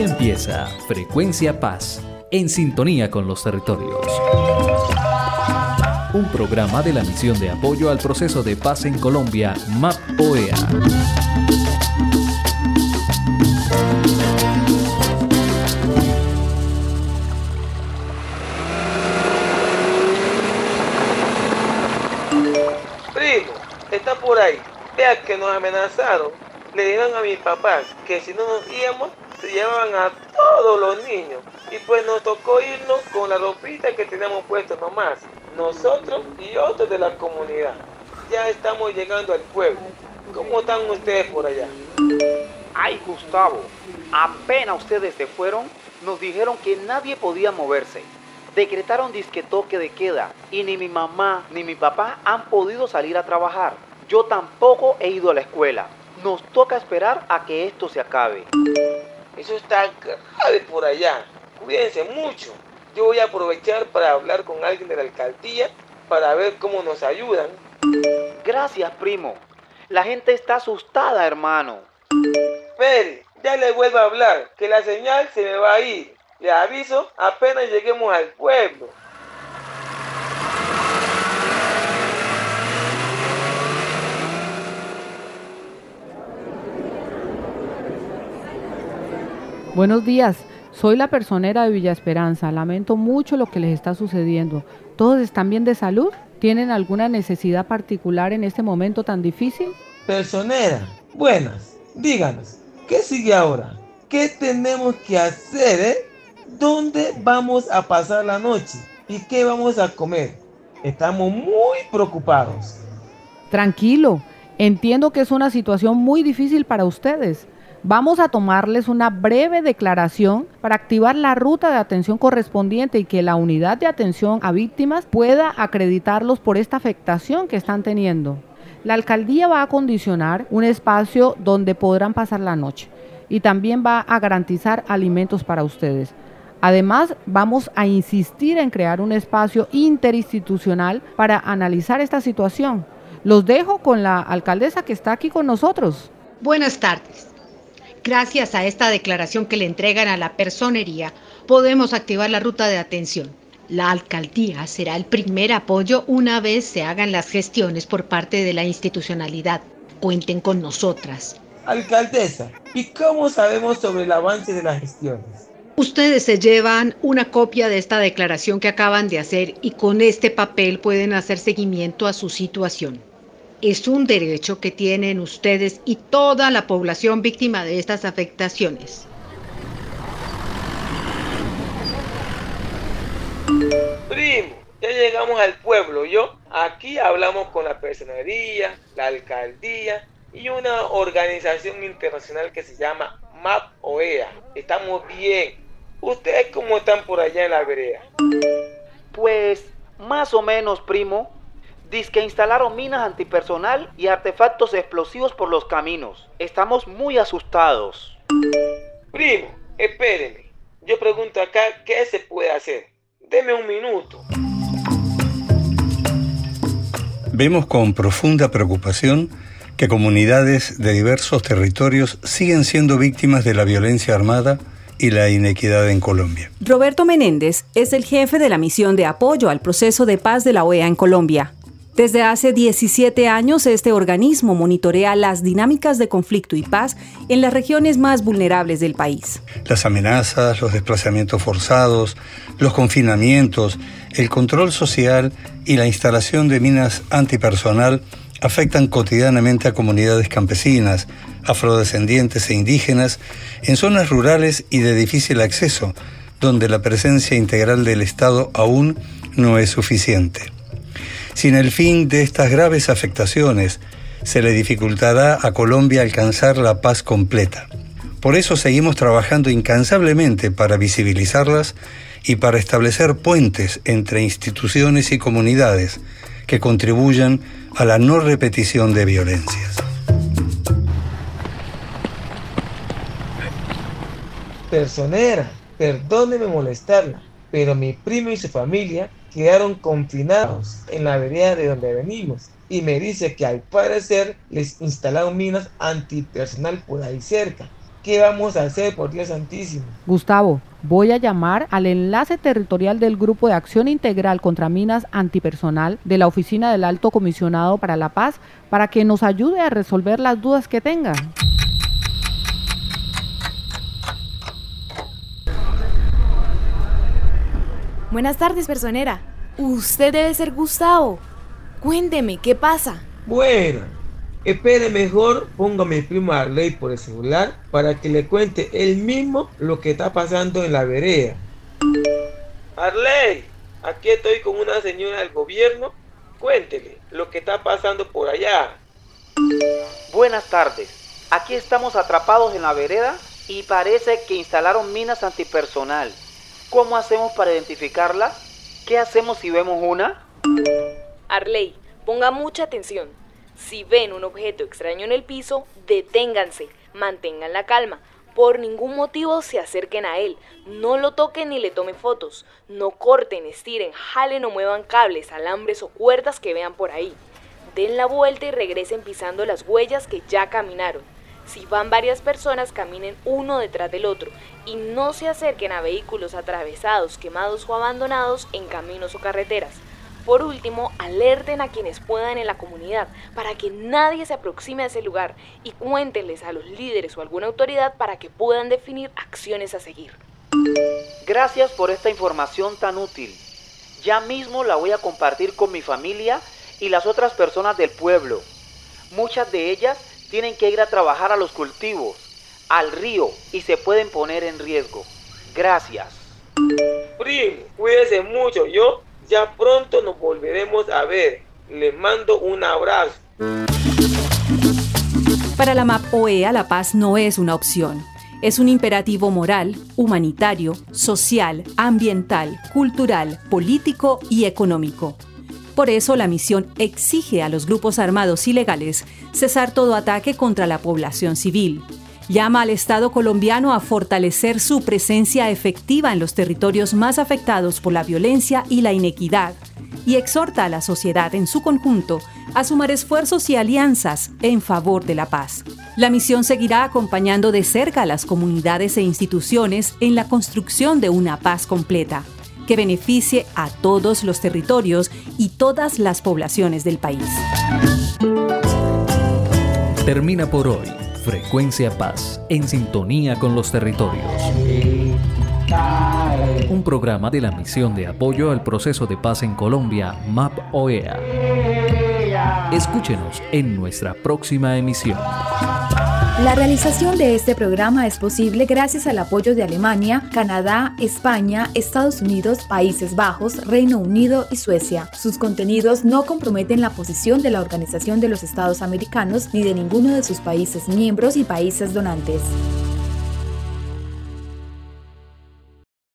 Empieza Frecuencia Paz, en sintonía con los territorios. Un programa de la misión de apoyo al proceso de paz en Colombia, MAP OEA. Primo, está por ahí. Vea que nos amenazaron. Le dijeron a mis papás que si no nos íbamos, se llevaban a todos los niños. Y pues nos tocó irnos con la ropita que teníamos puesto nomás. Nosotros y otros de la comunidad. Ya estamos llegando al pueblo. ¿Cómo están ustedes por allá? Ay, Gustavo, apenas ustedes se fueron, nos dijeron que nadie podía moverse. Decretaron disque toque de queda y ni mi mamá ni mi papá han podido salir a trabajar. Yo tampoco he ido a la escuela. Nos toca esperar a que esto se acabe. Eso está grave por allá. Cuídense mucho. Yo voy a aprovechar para hablar con alguien de la alcaldía para ver cómo nos ayudan. Gracias, primo. La gente está asustada, hermano. Peri, ya le vuelvo a hablar, que la señal se me va a ir. Le aviso apenas lleguemos al pueblo. Buenos días, soy la personera de Villa Esperanza. Lamento mucho lo que les está sucediendo. ¿Todos están bien de salud? ¿Tienen alguna necesidad particular en este momento tan difícil? Personera, buenas, díganos, ¿qué sigue ahora? ¿Qué tenemos que hacer, eh? ¿Dónde vamos a pasar la noche? ¿Y qué vamos a comer? Estamos muy preocupados. Tranquilo, entiendo que es una situación muy difícil para ustedes. Vamos a tomarles una breve declaración para activar la ruta de atención correspondiente y que la unidad de atención a víctimas pueda acreditarlos por esta afectación que están teniendo. La alcaldía va a condicionar un espacio donde podrán pasar la noche y también va a garantizar alimentos para ustedes. Además, vamos a insistir en crear un espacio interinstitucional para analizar esta situación. Los dejo con la alcaldesa que está aquí con nosotros. Buenas tardes. Gracias a esta declaración que le entregan a la personería, podemos activar la ruta de atención. La alcaldía será el primer apoyo una vez se hagan las gestiones por parte de la institucionalidad. Cuenten con nosotras. Alcaldesa, ¿y cómo sabemos sobre el avance de las gestiones? Ustedes se llevan una copia de esta declaración que acaban de hacer y con este papel pueden hacer seguimiento a su situación. Es un derecho que tienen ustedes y toda la población víctima de estas afectaciones. Primo, ya llegamos al pueblo, ¿yo? Aquí hablamos con la personería, la alcaldía y una organización internacional que se llama MAP OEA. Estamos bien. ¿Ustedes cómo están por allá en la vereda? Pues más o menos, primo. Dice que instalaron minas antipersonal y artefactos explosivos por los caminos. Estamos muy asustados. Primo, espérenme. Yo pregunto acá qué se puede hacer. Deme un minuto. Vemos con profunda preocupación que comunidades de diversos territorios siguen siendo víctimas de la violencia armada y la inequidad en Colombia. Roberto Menéndez es el jefe de la misión de apoyo al proceso de paz de la OEA en Colombia. Desde hace 17 años, este organismo monitorea las dinámicas de conflicto y paz en las regiones más vulnerables del país. Las amenazas, los desplazamientos forzados, los confinamientos, el control social y la instalación de minas antipersonal afectan cotidianamente a comunidades campesinas, afrodescendientes e indígenas en zonas rurales y de difícil acceso, donde la presencia integral del Estado aún no es suficiente. Sin el fin de estas graves afectaciones, se le dificultará a Colombia alcanzar la paz completa. Por eso seguimos trabajando incansablemente para visibilizarlas y para establecer puentes entre instituciones y comunidades que contribuyan a la no repetición de violencias. Personera, perdóneme molestarla, pero mi primo y su familia quedaron confinados en la vereda de donde venimos y me dice que al parecer les instalaron minas antipersonal por ahí cerca ¿Qué vamos a hacer, por Dios santísimo? Gustavo, voy a llamar al enlace territorial del Grupo de Acción Integral contra Minas Antipersonal de la Oficina del Alto Comisionado para la Paz para que nos ayude a resolver las dudas que tengan. Buenas tardes, personera. Usted debe ser Gustavo. Cuénteme, ¿qué pasa? Bueno, espere mejor, póngame primo Arley por el celular para que le cuente él mismo lo que está pasando en la vereda. Arley, aquí estoy con una señora del gobierno. Cuéntele lo que está pasando por allá. Buenas tardes. Aquí estamos atrapados en la vereda y parece que instalaron minas antipersonal. ¿Cómo hacemos para identificarlas? ¿Qué hacemos si vemos una? Arley, ponga mucha atención. Si ven un objeto extraño en el piso, deténganse, mantengan la calma. Por ningún motivo se acerquen a él, no lo toquen ni le tomen fotos, no corten, estiren, jalen o muevan cables, alambres o cuerdas que vean por ahí. Den la vuelta y regresen pisando las huellas que ya caminaron. Si van varias personas, caminen uno detrás del otro y no se acerquen a vehículos atravesados, quemados o abandonados en caminos o carreteras. Por último, alerten a quienes puedan en la comunidad para que nadie se aproxime a ese lugar y cuéntenles a los líderes o alguna autoridad para que puedan definir acciones a seguir. Gracias por esta información tan útil. Ya mismo la voy a compartir con mi familia y las otras personas del pueblo. Muchas de ellas tienen que ir a trabajar a los cultivos, al río y se pueden poner en riesgo. Gracias. Primo, cuídese mucho. Yo ya pronto nos volveremos a ver. Les mando un abrazo. Para la MAP OEA, la paz no es una opción. Es un imperativo moral, humanitario, social, ambiental, cultural, político y económico. Por eso la misión exige a los grupos armados ilegales cesar todo ataque contra la población civil, llama al Estado colombiano a fortalecer su presencia efectiva en los territorios más afectados por la violencia y la inequidad, y exhorta a la sociedad en su conjunto a sumar esfuerzos y alianzas en favor de la paz. La misión seguirá acompañando de cerca a las comunidades e instituciones en la construcción de una paz completa, que beneficie a todos los territorios y todas las poblaciones del país. Termina por hoy Frecuencia Paz, en sintonía con los territorios. Un programa de la misión de apoyo al proceso de paz en Colombia, MAP OEA. Escúchenos en nuestra próxima emisión. La realización de este programa es posible gracias al apoyo de Alemania, Canadá, España, Estados Unidos, Países Bajos, Reino Unido y Suecia. Sus contenidos no comprometen la posición de la Organización de los Estados Americanos ni de ninguno de sus países miembros y países donantes.